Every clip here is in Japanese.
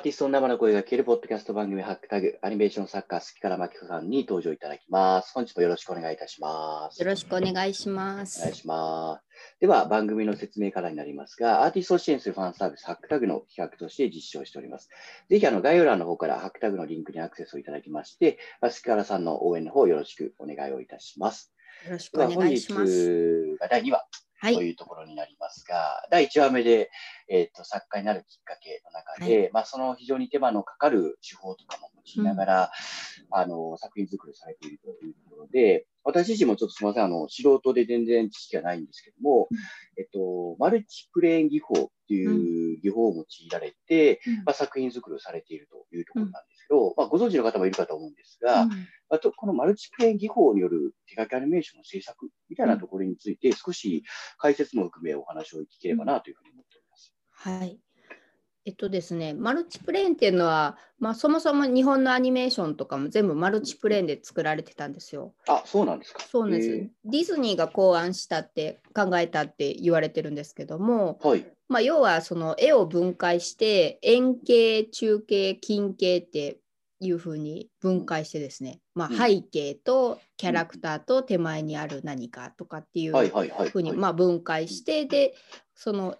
ーティストの生の声が聞けるポッドキャスト番組ハックタグ、アニメーション作家、好きからまきこさんに登場いただきます。本日もよろしくお願いいたします。よろしくお願いしまお願いす。します。では、番組の説明からになりますが、アーティストを支援するファンサービス、ハックタグの企画として実施をしております。ぜひ、あの、概要欄の方からハックタグのリンクにアクセスをいただきまして、まあ好きからさんの応援の方よろしくお願いをいたします。よろしくお願い日します。が第2話はい。というところになりますが、第1話目で、えっと作家になるきっかけの中で、まあ、その非常に手間のかかる手法とかも用いながら、あの作品作りをされているというところで、私自身もちょっとすみません、あの素人で全然知識がないんですけども、うん。えっと、マルチプレーン技法っていう技法を用いられて、うん。まあ、作品作りをされているというところなんですけど、まあ、ご存知の方もいるかと思うんですが、うんあと、このマルチプレイン技法による手書きアニメーションの制作みたいなところについて、少し解説も含めお話を聞ければなというふうに思っております。はい。えっとですね、マルチプレーンっていうのは、まあ、そもそも日本のアニメーションとかも全部マルチプレーンで作られてたんですよ。あ、そうなんですか。そうなんです。へディズニーが考案したって考えたって言われてるんですけども、ーはい。まあ、要はその絵を分解して円形、中形、近形っていうふうに分解してですね、まあ、うん。背景とキャラクターと手前にある何かとかっていうふうにはいまあ分解してでその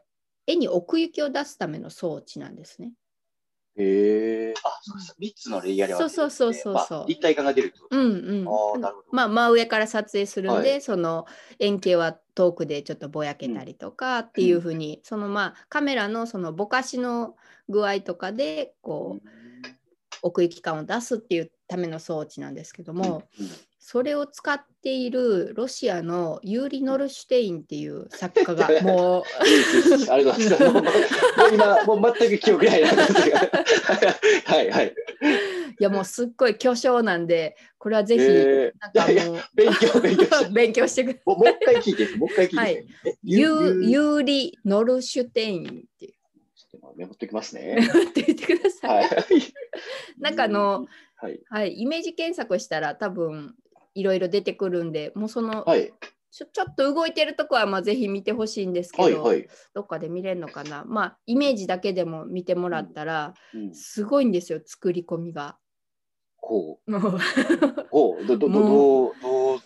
絵に奥行きを出すための装置なんですね。へえ。あ、そうです。3つのレイヤーでね。そうそうそうそうそう。まあ立体感が出るってこと。うんうん。あーなるほど。まあ真上から撮影するんで、はい。その円形は遠くでちょっとぼやけたりとかっていうふうに、そのまあカメラのそのぼかしの具合とかでこう奥行き感を出すっていうための装置なんですけども、それを使っているロシアのユーリ・ノルシュテインっていう作家が もうありがとうございます。もう今、もう全く記憶ないな。はいはい。いやもうすっごい巨匠なんでこれはぜひえなんかいやいもう勉強、勉強して。勉強してください。もう一回聞いて、もう一回聞いて。はいえユーリ・ノルシュテインっていうメモっておきますね。って言ってください。はい。なんかあの、はい。はい、イメージ検索したら多分いろいろ出てくるんでもうその、はい。ちょちょっと動いてるとこはまあぜひ見てほしいんですけど、はい。はい。どっかで見れるのかなまあイメージだけでも見てもらったらうんすごいんですよ作り込みが。こ もうう。こう。ど、ど、ど、もどう、どう。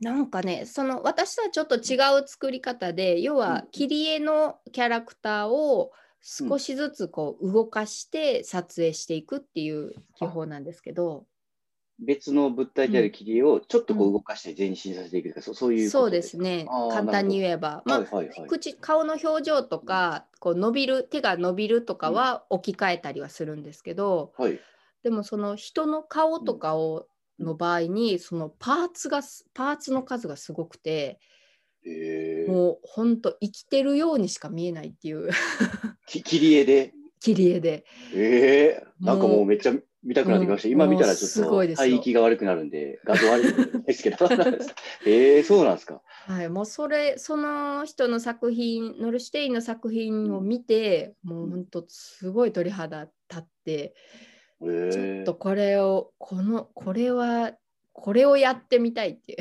なんかねその私とはちょっと違う作り方で要はうん切り絵のキャラクターを少しずつこう動かして撮影していくっていう技法なんですけど、別の物体である切り絵をちょっとこう動かして前進させていくとか、そうそういうそうですね。簡単に言えば、まあはいはい。はい。口顔の表情とかこう伸びる手が伸びるとかは置き換えたりはするんですけど、はい。でもその人の顔とかをの場合にそのパーツがすパーツの数がすごくてえー、もうほんと生きてるようにしか見えないっていうき 切り絵で。切り絵でええなんかももううめっちゃ見たくなってきました。うん今見たらちょっとごいですよ帯域が悪くなるんで、画像悪くなるんですけど。ええそうなんですか。はい、もうそれその人の作品ノルシュテインの作品を見て、もうほんとすごい鳥肌立って、ええちょっとこれをこのこれはこれをやってみたいっていう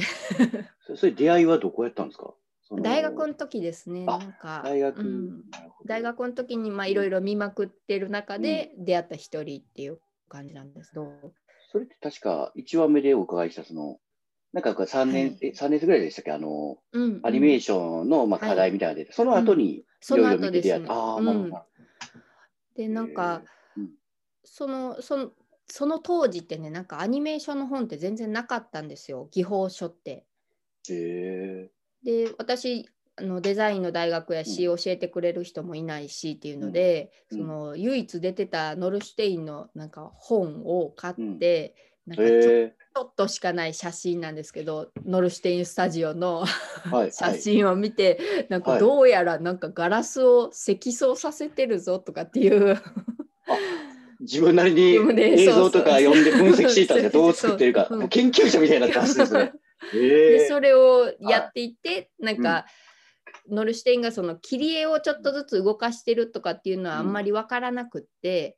そそれ出会いはどこやったんですか？大学の時ですねあなんか。大学、うん。大学の時にまあいろいろ見まくってる中で出会った一人っていう感じなんです。けど、それって確か1話目でお伺いした、その、なんか3年、はい。え3年生ぐらいでしたっけ？あの、うんアニメーシションの、まあ、はい。課題みたいなので、その後にいろいろ見て出会った。ああ、うん。なるほど。でなんか、そのそのその当時ってねなんかアニメーションの本って全然なかったんですよ。技法書って。えで私あのデザインの大学やし、教えてくれる人もいないしっていうので、うん。その唯一出てたノルシュテインのなんか本を買って、なんかちょちょっとしかない写真なんですけどノルシュテインスタジオのー、はい。写真を見て、なんはい。かどうやらなんかガラスを積層させてるぞとかっていう。自分なりに映像とか読んで分析していたんで。どう作ってるか。研究者みたいになってますね。それえー。でそれをやっていて、なんか、ノルシュテインがその切り絵をちょっとずつ動かしてるとかっていうのはあんまり分からなくって、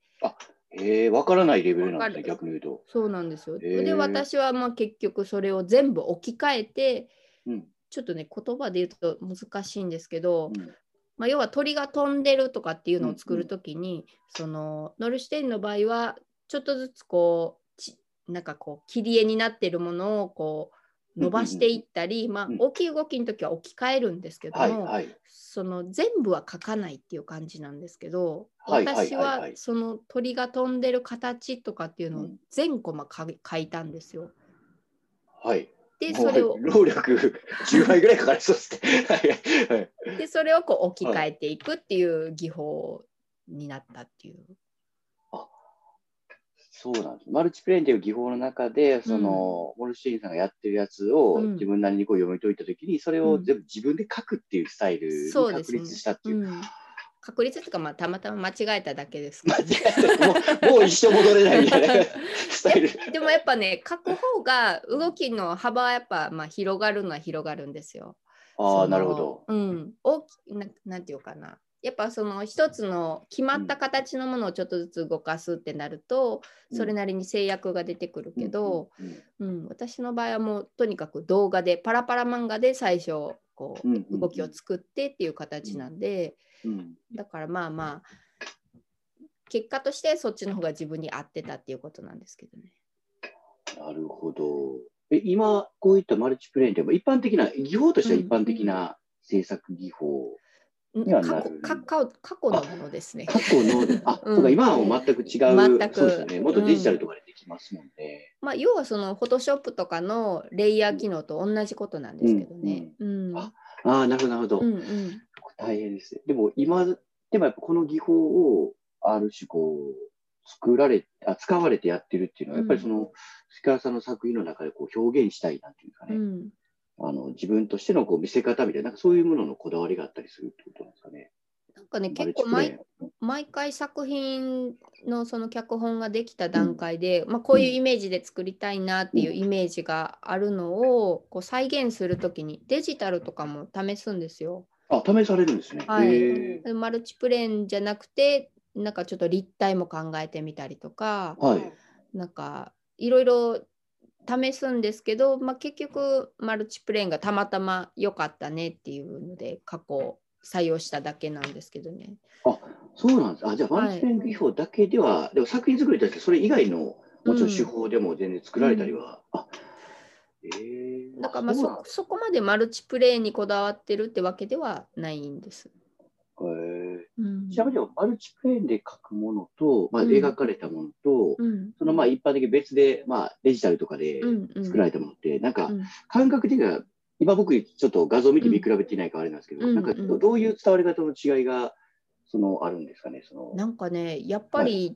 えー、わからないレベルなんですね、逆に言うと。そうなんですよ。へー。で私はまあ結局それを全部置き換えてうん。ちょっとね言葉で言うと難しいんですけど、うん。まあ、要は鳥が飛んでるとかっていうのを作るときに、そのノルシュテインの場合はちょっとずつこうちなんかこう切り絵になってるものをこう伸ばしていったり、まあ、大きい動きの時は置き換えるんですけども、はいはい。その全部は描かないっていう感じなんですけど、はいはいはい私はいはその鳥が飛んでる形とかっていうのをうん全コマ描いたんですよ。はい。でそれを労力 10倍ぐらいかかりそうですね。でそれをこう置き換えていくっていう技法になったっていう。そうなんです。マルチプレインという技法の中で、その、モルシーンさんがやってるやつをうん自分なりにこう読み解いたときに、それを全部自分で書くっていうスタイルに確立したっていう。うん、確率とかまあたまたま間違えただけですけ 間ど違えたもうもう一生戻れないみたいなスタイル。でもやっぱね書く方が動きの幅はやっぱまあ広がるのは広がるんですよ。ああ、なるほど。うん、大きななんていうかな。やっぱその一つの決まった形のものをちょっとずつ動かすってなると、それなりに制約が出てくるけど、うん、うん私の場合はもうとにかく動画でパラパラ漫画で最初こう動きを作ってっていう形なんで、うんだからまあまあ結果としてそっちの方が自分に合ってたっていうことなんですけどね。なるほど。え今、こういったマルチプレインでも一般的な、技法としては一般的な制作技法。過去過去のものですね。過去の、あ、うんそうか、今はもう全く違う。全くそうですよね。もっとデジタルとかでできますもんね。まあ、要はそのフォトショップとかのレイヤー機能と同じことなんですけどね。うんあああ、なるほど、なるほど。うんうん大変ですね。でも今、でもやっぱこの技法をある種こう、作られ、あ使われてやってるっていうのは、やっぱりその、石川さんの作品の中でこう表現したいなんていうかね。うんあの自分としてのこう見せ方みたいな、なんかそういうもののこだわりがあったりするってことなんですかね。なんかね結構毎毎回作品のその脚本ができた段階で、まあ、こういうイメージで作りたいなっていうイメージがあるのをこう再現するときにデジタルとかも試すんですよ。あ、試されるんですね。はいマルチプレーンじゃなくてなんかちょっと立体も考えてみたりとかはい。なんかいろいろ試すんですけど、まあ、結局マルチプレーンがたまたま良かったねっていうので過去採用しただけなんですけどね。そうなんです。あ、じゃあ、はいマルチプレイン技法だけでは、でも作品作りとしてそれ以外の、もちろん手法でも全然作られたりは、あ、えー、だからまあそそこまでマルチプレーンにこだわってるってわけではないんです。ちなみにマルチプレインで書くものと、まあ、うん。描かれたものと、うん。そのまあ一般的に別で、まあ、デジタルとかでうんうん。作られたものって、なんかうん。感覚的には、今僕ちょっと画像見て見比べていないからあれなんですけど、うんなんかうんどういう伝わり方の違いがそのあるんですかね。その。なんかねやっぱり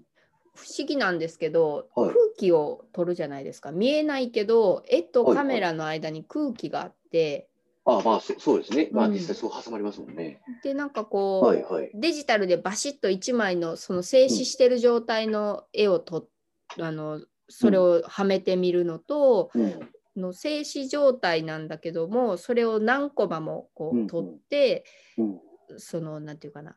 不思議なんですけど、はい。空気を取るじゃないですか。見えないけど絵とカメラの間に空気があって、あまあそそうですね。まあうん。実際そう挟まりますもんね。でなんかこう、はいはい。デジタルでバシッと1枚のその静止してる状態の絵をと、あのそれをはめてみるのと、うん。の静止状態なんだけどもそれを何コマもこうんううん。撮って、うん。そのなんていうかな。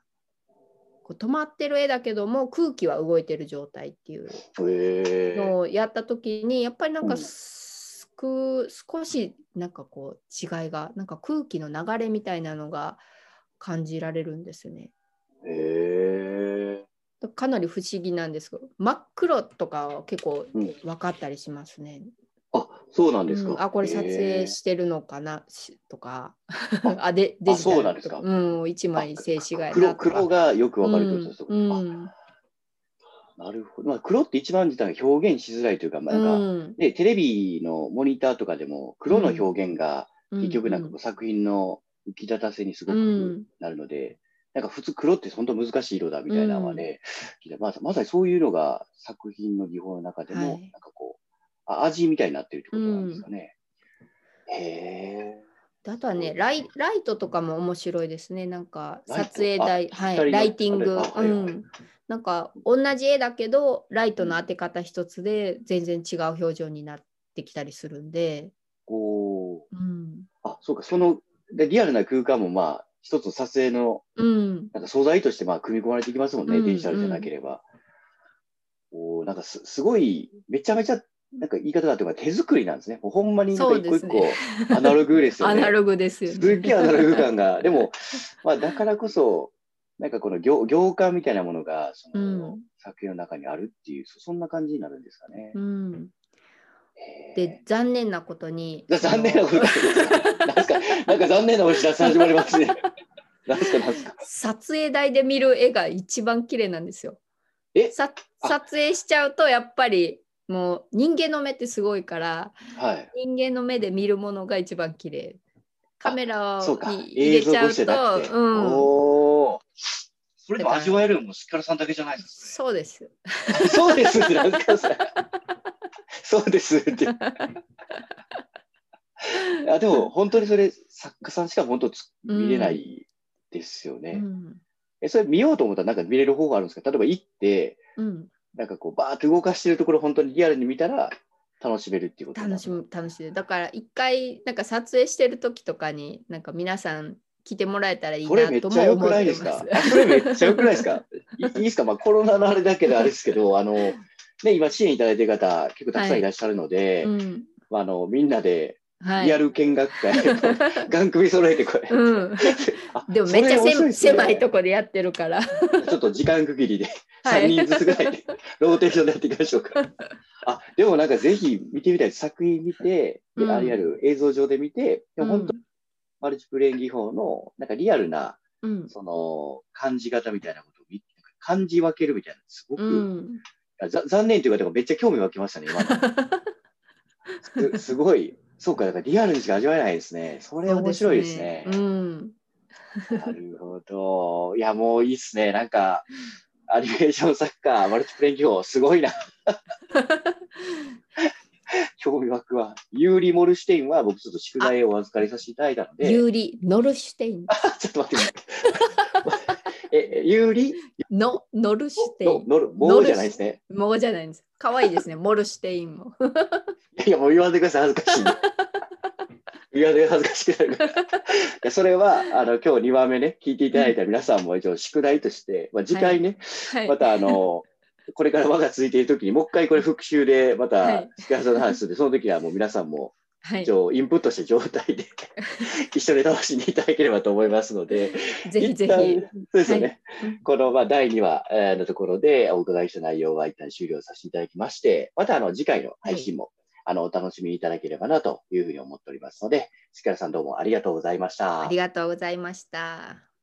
こう止まってる絵だけども空気は動いてる状態っていうへのをやった時にやっぱりなんかうん。すく少しなんかこう違いがなんか空気の流れみたいなのが感じられるんですよね。え。へえ。かなり不思議なんですけど真っ黒とかは結構うん分かったりしますね。あそうなんですか。うんあこれ撮へ影えしてるのかな？しとかあ でデジタルそうなんですかうん、一枚静止画やな黒がよくわかるってことですうんあなるほど。まあ、黒って一番自体が表現しづらいというか、まあ、なんか、テレビのモニターとかでも黒の表現がうん。結局なんかこう作品の浮き立たせにすごうくん。なるので、なんか普通黒って本当難しい色だみたいなのはね、聞いた。まさまさにそういうのが作品の技法の中でも、はい。なんかこうあ、味みたいになってるってことなんですかね。へえ。であとはねライ、ライトとかも面白いですね。なんか撮影台、はい、ライティング、うん。なんか同じ絵だけど、ライトの当て方一つで全然違う表情になってきたりするんで、こう、うん。あ、そうか、その、でリアルな空間もまあ、一つの撮影のうん。なんか素材としてまあ組み込まれていきますもんね、うんデジタルじゃなければ。おーなんかすすごい、めちゃめちゃなんか言い方だと手作りなんですね。ほんまに一個一個ねアナログですよね。アナログですよね。すっげえアナログ感が。でも、まあ、だからこそ、なんかこの行行間みたいなものがその、うん作品の中にあるっていう、そそんな感じになるんですかね。うん、で残念なことにだ残念なことなんすか？なんか残念なお知らせ始まりますね。なんすか？なんすか？撮影台で見る絵が一番綺麗なんですよ。え？さあ撮影しちゃうとやっぱりもう人間の目ってすごいからはい。人間の目で見るものが一番綺麗カメラそうか。に入れちゃうとうん、おーそれでも味わえるのもスカルさんだけじゃないですそうです。か。そうですなんかさ。そうですって。あでも本当にそれ作家さんしか本当つ見れないですよね。うんえそれ見ようと思ったらなんか見れる方法あるんですか？例えば行ってうん、なんかこうバーって動かしてるところ本当にリアルに見たら楽しめるっていうこと楽しむ楽しいだから一回なんか撮影してる時とかになんか皆さん来てもらえたらいいそれめっなともちゃ良く思ってまないですか？す。あそれめっちゃ良くないですか？いいいですか？まあコロナのあれだけであれですけど、あの、ね、今支援いただいてる方結構たくさんいらっしゃるので、うん。まあ、あのみんなではい、リアル見学会、ガン首揃えてこれ。うん、あでもめっちゃせ狭いとこでやってるから。ちょっと時間区切りではい。3人ずつぐらいで ローテーションでやっていきましょうか。あでもなんかぜひ見てみたい作品見て、でうん。あリアル映像上で見て、でも本当うんマルチプレイン技法のなんかリアルなうん。その感じ方みたいなことを見感じ分けるみたいな、すごく、うん。あざ残念というか、でもめっちゃ興味湧きましたね、今の。す。すごい、そうか、だからリアルにしか味わえないですね。それ面白いですね。うん、なるほど。いや、もういいっすね。なんか、アニメーション作家、マルチプレーン技法、すごいな。興味湧くわ。ユーリ・モルシュテインは僕ちょっと宿題をお預かりさせていただいたので、ユーリ・ノルシュテイン。ちょっと待って。え、ユーリ？のノルシュテイン。ののる、もうじゃないですね。もうじゃないんです。可愛いですね。モルシュテインも。いや、もう言わんでください、恥ずかしいんで。言わんで恥ずかしくなるから。いや、それは、あの、今日2話目ね、聞いていただいた皆さんも一応宿題として、まあ、次回ね、はい。またあの、これから輪が続いているときに、もう一回これ復習で、まはたい、スカさんの話するんで、その時はもう皆さんも、はい一。応インプットした状態で 一緒に楽しんでいただければと思いますので、ぜひぜひ。そうですよね。はいこのまあ第2話えーのところでお伺いした内容は一旦終了させていただきまして、またあの次回の配信も、あのお楽しみいただければなというふうに思っておりますので、しっかりさんどうもありがとうございました。ありがとうございました。